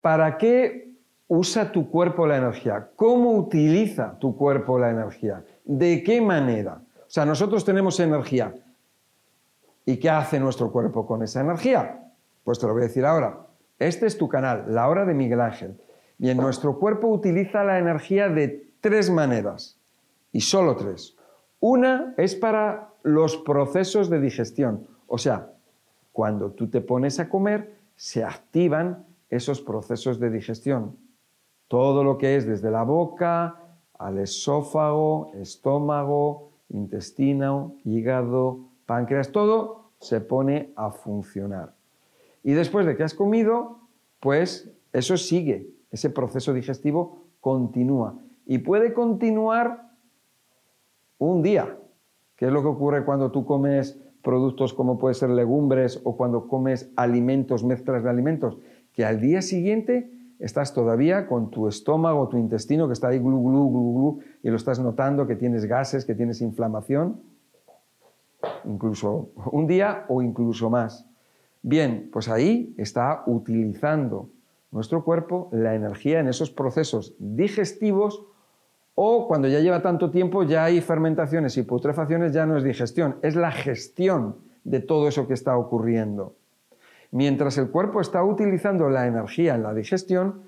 ¿Para qué usa tu cuerpo la energía? ¿Cómo utiliza tu cuerpo la energía? ¿De qué manera? O sea, nosotros tenemos energía. ¿Y qué hace nuestro cuerpo con esa energía? Pues te lo voy a decir ahora. Este es tu canal, la hora de Miguel Ángel. Bien, nuestro cuerpo utiliza la energía de tres maneras, y solo tres. Una es para los procesos de digestión, o sea, cuando tú te pones a comer, se activan esos procesos de digestión. Todo lo que es desde la boca al esófago, estómago, intestino, hígado, páncreas, todo se pone a funcionar. Y después de que has comido, pues eso sigue, ese proceso digestivo continúa. Y puede continuar un día, que es lo que ocurre cuando tú comes productos como puede ser legumbres o cuando comes alimentos, mezclas de alimentos, que al día siguiente estás todavía con tu estómago, tu intestino que está ahí glu, glu, glu, glu, y lo estás notando que tienes gases, que tienes inflamación, incluso un día o incluso más. Bien, pues ahí está utilizando nuestro cuerpo la energía en esos procesos digestivos o cuando ya lleva tanto tiempo ya hay fermentaciones y putrefacciones, ya no es digestión, es la gestión de todo eso que está ocurriendo. Mientras el cuerpo está utilizando la energía en la digestión,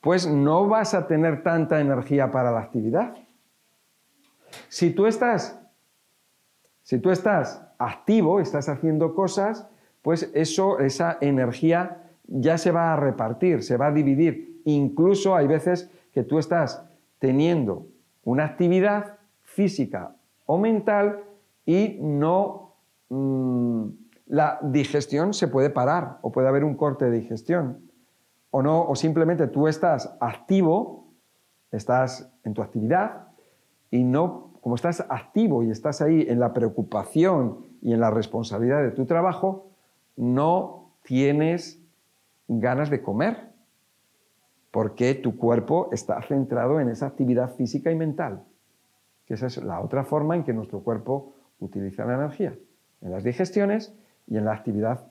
pues no vas a tener tanta energía para la actividad. Si tú estás, si tú estás activo, estás haciendo cosas, pues eso, esa energía ya se va a repartir, se va a dividir. Incluso hay veces que tú estás teniendo una actividad física o mental y no mm, la digestión se puede parar o puede haber un corte de digestión. O no o simplemente tú estás activo estás en tu actividad y no como estás activo y estás ahí en la preocupación y en la responsabilidad de tu trabajo no tienes ganas de comer porque tu cuerpo está centrado en esa actividad física y mental, que esa es la otra forma en que nuestro cuerpo utiliza la energía, en las digestiones y en la actividad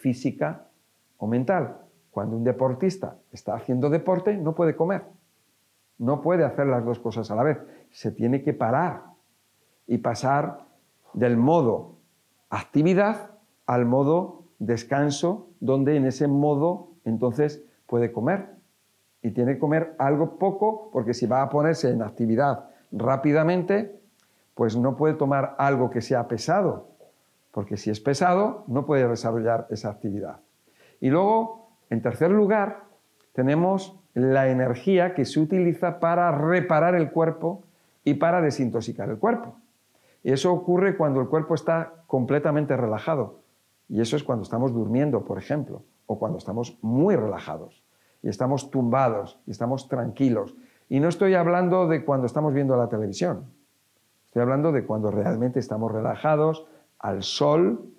física o mental. Cuando un deportista está haciendo deporte, no puede comer, no puede hacer las dos cosas a la vez, se tiene que parar y pasar del modo actividad al modo descanso, donde en ese modo entonces puede comer. Y tiene que comer algo poco porque si va a ponerse en actividad rápidamente, pues no puede tomar algo que sea pesado, porque si es pesado no puede desarrollar esa actividad. Y luego, en tercer lugar, tenemos la energía que se utiliza para reparar el cuerpo y para desintoxicar el cuerpo. Y eso ocurre cuando el cuerpo está completamente relajado. Y eso es cuando estamos durmiendo, por ejemplo, o cuando estamos muy relajados y estamos tumbados y estamos tranquilos. Y no estoy hablando de cuando estamos viendo la televisión, estoy hablando de cuando realmente estamos relajados al sol,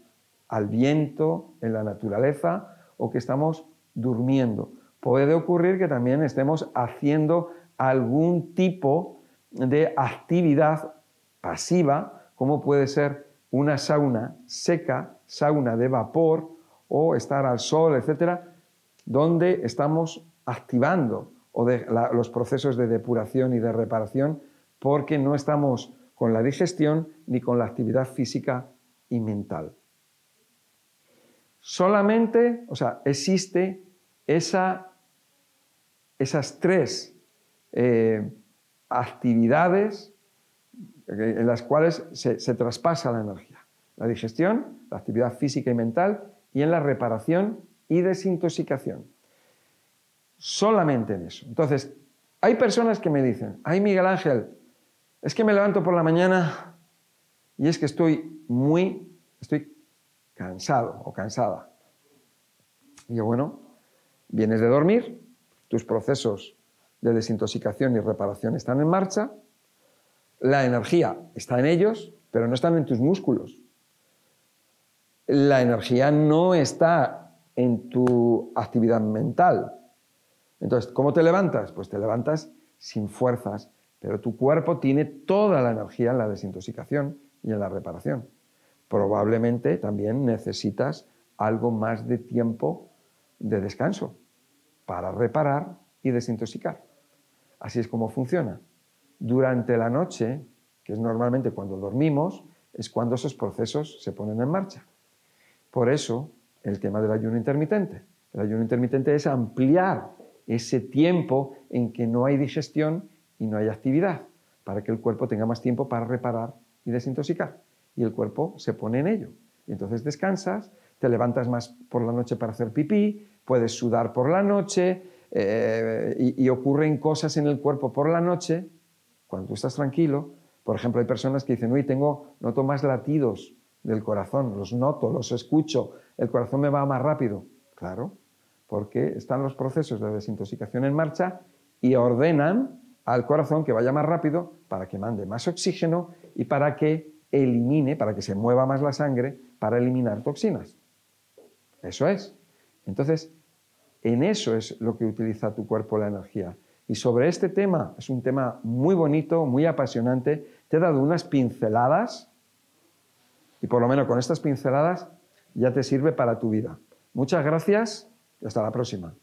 al viento, en la naturaleza o que estamos durmiendo. Puede ocurrir que también estemos haciendo algún tipo de actividad pasiva, como puede ser una sauna seca, sauna de vapor o estar al sol, etcétera, donde estamos activando los procesos de depuración y de reparación porque no estamos con la digestión ni con la actividad física y mental. Solamente, o sea, existe esa, esas tres eh, actividades en las cuales se, se traspasa la energía. La digestión, la actividad física y mental y en la reparación y desintoxicación. Solamente en eso. Entonces, hay personas que me dicen, ay Miguel Ángel, es que me levanto por la mañana y es que estoy muy, estoy cansado o cansada. Y yo, bueno, vienes de dormir, tus procesos de desintoxicación y reparación están en marcha, la energía está en ellos, pero no están en tus músculos. La energía no está en tu actividad mental. Entonces, ¿cómo te levantas? Pues te levantas sin fuerzas, pero tu cuerpo tiene toda la energía en la desintoxicación y en la reparación. Probablemente también necesitas algo más de tiempo de descanso, para reparar y desintoxicar. Así es como funciona. Durante la noche, que es normalmente cuando dormimos, es cuando esos procesos se ponen en marcha. Por eso, el tema del ayuno intermitente. El ayuno intermitente es ampliar ese tiempo en que no hay digestión y no hay actividad, para que el cuerpo tenga más tiempo para reparar y desintoxicar. Y el cuerpo se pone en ello. Y entonces descansas, te levantas más por la noche para hacer pipí, puedes sudar por la noche eh, y, y ocurren cosas en el cuerpo por la noche, cuando tú estás tranquilo. Por ejemplo, hay personas que dicen, uy, tengo, noto más latidos del corazón, los noto, los escucho, el corazón me va más rápido. Claro, porque están los procesos de desintoxicación en marcha y ordenan al corazón que vaya más rápido para que mande más oxígeno y para que elimine, para que se mueva más la sangre, para eliminar toxinas. Eso es. Entonces, en eso es lo que utiliza tu cuerpo la energía. Y sobre este tema, es un tema muy bonito, muy apasionante, te he dado unas pinceladas y por lo menos con estas pinceladas ya te sirve para tu vida. Muchas gracias y hasta la próxima.